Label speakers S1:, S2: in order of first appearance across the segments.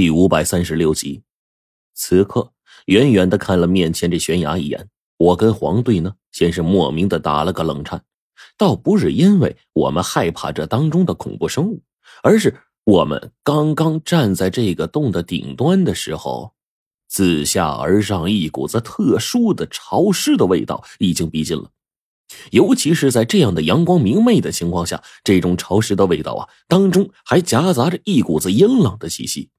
S1: 第五百三十六集，此刻远远的看了面前这悬崖一眼，我跟黄队呢，先是莫名的打了个冷颤，倒不是因为我们害怕这当中的恐怖生物，而是我们刚刚站在这个洞的顶端的时候，自下而上一股子特殊的潮湿的味道已经逼近了。尤其是在这样的阳光明媚的情况下，这种潮湿的味道啊，当中还夹杂着一股子阴冷的气息。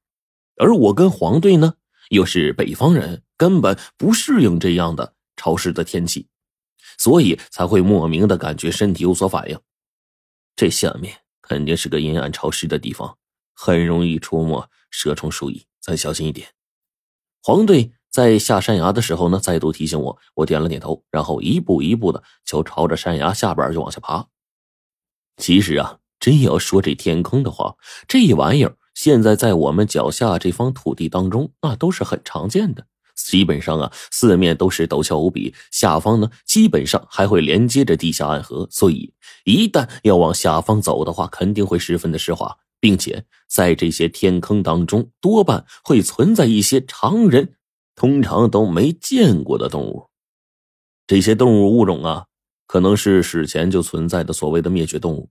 S1: 而我跟黄队呢，又是北方人，根本不适应这样的潮湿的天气，所以才会莫名的感觉身体有所反应。这下面肯定是个阴暗潮湿的地方，很容易出没蛇虫鼠蚁，咱小心一点。黄队。在下山崖的时候呢，再度提醒我，我点了点头，然后一步一步的就朝着山崖下边就往下爬。其实啊，真要说这天坑的话，这玩意儿现在在我们脚下这方土地当中，那都是很常见的。基本上啊，四面都是陡峭无比，下方呢，基本上还会连接着地下暗河，所以一旦要往下方走的话，肯定会十分的湿滑，并且在这些天坑当中，多半会存在一些常人。通常都没见过的动物，这些动物物种啊，可能是史前就存在的所谓的灭绝动物，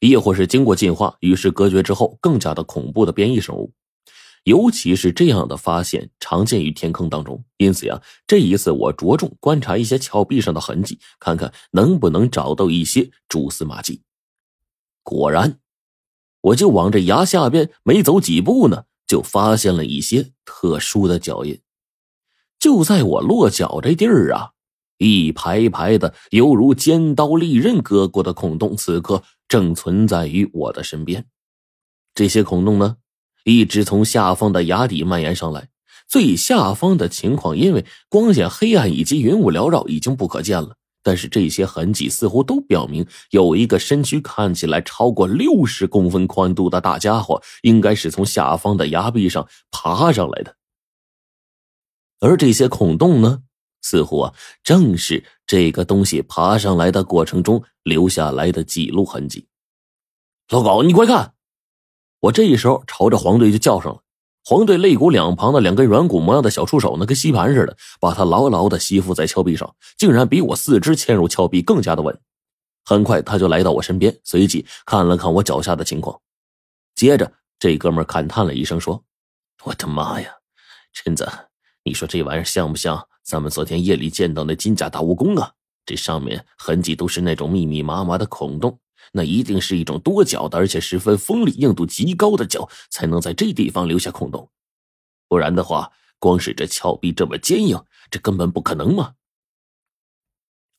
S1: 亦或是经过进化与世隔绝之后更加的恐怖的变异生物。尤其是这样的发现常见于天坑当中，因此呀，这一次我着重观察一些峭壁上的痕迹，看看能不能找到一些蛛丝马迹。果然，我就往这崖下边没走几步呢，就发现了一些特殊的脚印。就在我落脚这地儿啊，一排排的犹如尖刀利刃割过的孔洞，此刻正存在于我的身边。这些孔洞呢，一直从下方的崖底蔓延上来。最下方的情况，因为光线黑暗以及云雾缭绕，已经不可见了。但是这些痕迹似乎都表明，有一个身躯看起来超过六十公分宽度的大家伙，应该是从下方的崖壁上爬上来的。而这些孔洞呢，似乎啊，正是这个东西爬上来的过程中留下来的几路痕迹。老高，你快看！我这一时候朝着黄队就叫上了。黄队肋骨两旁的两根软骨模样的小触手呢，跟吸盘似的，把他牢牢的吸附在峭壁上，竟然比我四肢嵌入峭壁更加的稳。很快，他就来到我身边，随即看了看我脚下的情况，接着这哥们感叹了一声，说：“我的妈呀，陈子！”你说这玩意儿像不像咱们昨天夜里见到那金甲大蜈蚣啊？这上面痕迹都是那种密密麻麻的孔洞，那一定是一种多角的，而且十分锋利、硬度极高的角，才能在这地方留下孔洞。不然的话，光是这峭壁这么坚硬，这根本不可能嘛。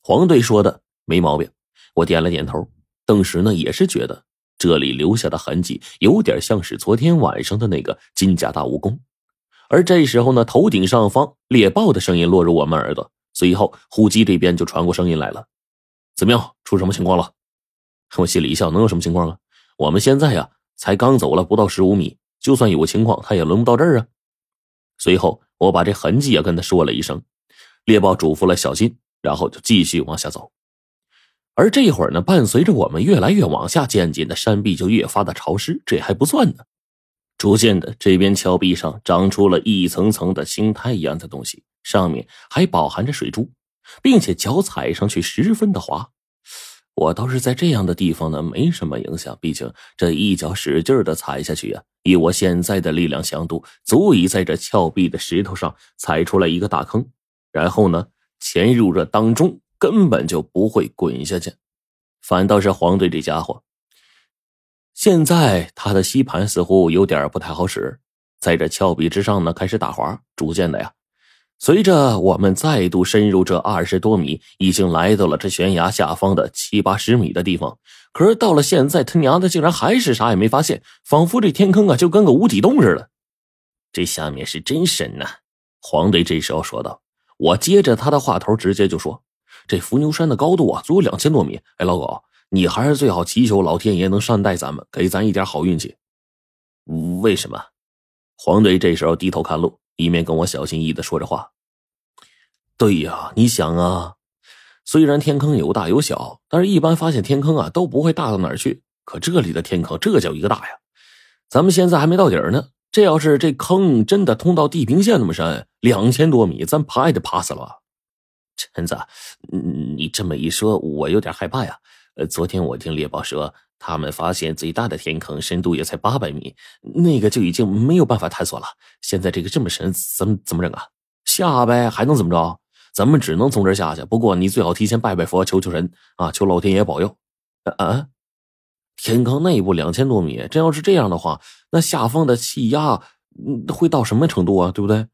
S1: 黄队说的没毛病，我点了点头。当时呢，也是觉得这里留下的痕迹有点像是昨天晚上的那个金甲大蜈蚣。而这时候呢，头顶上方猎豹的声音落入我们耳朵，随后呼机这边就传过声音来了：“怎么样？出什么情况了？”我心里一笑：“能有什么情况啊？我们现在呀，才刚走了不到十五米，就算有情况，他也轮不到这儿啊。”随后我把这痕迹也跟他说了一声，猎豹嘱咐了小心，然后就继续往下走。而这会儿呢，伴随着我们越来越往下，渐进的山壁就越发的潮湿。这还不算呢。逐渐的，这边峭壁上长出了一层层的青苔一样的东西，上面还饱含着水珠，并且脚踩上去十分的滑。我倒是在这样的地方呢，没什么影响，毕竟这一脚使劲的踩下去呀，以我现在的力量强度，足以在这峭壁的石头上踩出来一个大坑，然后呢，潜入这当中，根本就不会滚下去。反倒是黄队这家伙。现在他的吸盘似乎有点不太好使，在这峭壁之上呢开始打滑，逐渐的呀，随着我们再度深入这二十多米，已经来到了这悬崖下方的七八十米的地方。可是到了现在，他娘的竟然还是啥也没发现，仿佛这天坑啊就跟个无底洞似的。这下面是真深呐！黄队这时候说道。我接着他的话头，直接就说：“这伏牛山的高度啊，足有两千多米。哎，老狗。”你还是最好祈求老天爷能善待咱们，给咱一点好运气。为什么？黄队这时候低头看路，一面跟我小心翼翼的说着话。对呀，你想啊，虽然天坑有大有小，但是一般发现天坑啊都不会大到哪儿去。可这里的天坑这叫一个大呀！咱们现在还没到底儿呢，这要是这坑真的通到地平线那么深，两千多米，咱爬也得爬死了吧。
S2: 陈子，你这么一说，我有点害怕呀。昨天我听猎豹说，他们发现最大的天坑深度也才八百米，那个就已经没有办法探索了。现在这个这么深，怎么怎么整啊？
S1: 下呗，还能怎么着？咱们只能从这儿下去。不过你最好提前拜拜佛，求求神啊，求老天爷保佑。
S2: 啊，天坑内部两千多米，真要是这样的话，那下方的气压会到什么程度啊？对不对？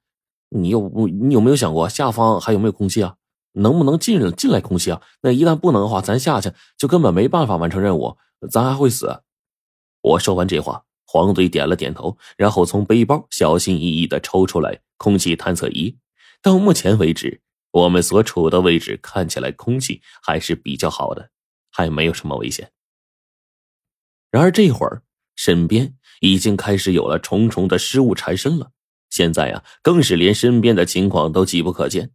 S2: 你有你有没有想过下方还有没有空气啊？能不能进进来空气啊？那一旦不能的话，咱下去就根本没办法完成任务，咱还会死。
S1: 我说完这话，黄队点了点头，然后从背包小心翼翼的抽出来空气探测仪。到目前为止，我们所处的位置看起来空气还是比较好的，还没有什么危险。然而这会儿，身边已经开始有了重重的失误缠身了。现在呀，更是连身边的情况都几不可见。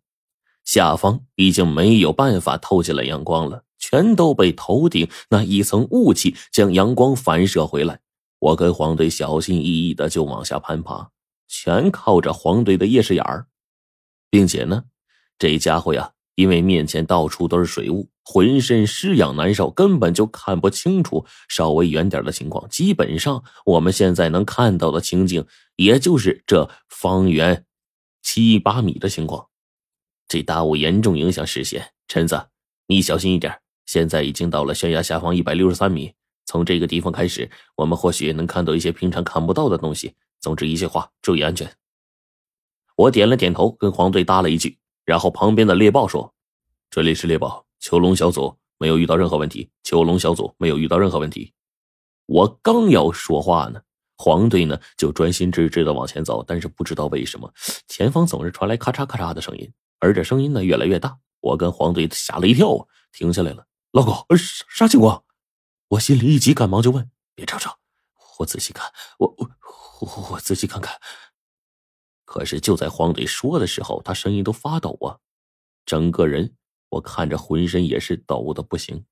S1: 下方已经没有办法透进来阳光了，全都被头顶那一层雾气将阳光反射回来。我跟黄队小心翼翼的就往下攀爬，全靠着黄队的夜视眼儿，并且呢，这家伙呀，因为面前到处都是水雾，浑身湿痒难受，根本就看不清楚稍微远点的情况。基本上我们现在能看到的情景，也就是这方圆七八米的情况。这大雾严重影响视线，陈子，你小心一点。现在已经到了悬崖下方一百六十三米，从这个地方开始，我们或许能看到一些平常看不到的东西。总之一句话，注意安全。我点了点头，跟黄队搭了一句，然后旁边的猎豹说：“这里是猎豹，囚笼小组没有遇到任何问题，囚笼小组没有遇到任何问题。”我刚要说话呢，黄队呢就专心致志的往前走，但是不知道为什么，前方总是传来咔嚓咔嚓的声音。而这声音呢越来越大，我跟黄队吓了一跳啊，停下来了。老高，啥啥情况？我心里一急，赶忙就问：“别吵吵，我仔细看，我我我仔细看看。”可是就在黄队说的时候，他声音都发抖啊，整个人我看着浑身也是抖的不行。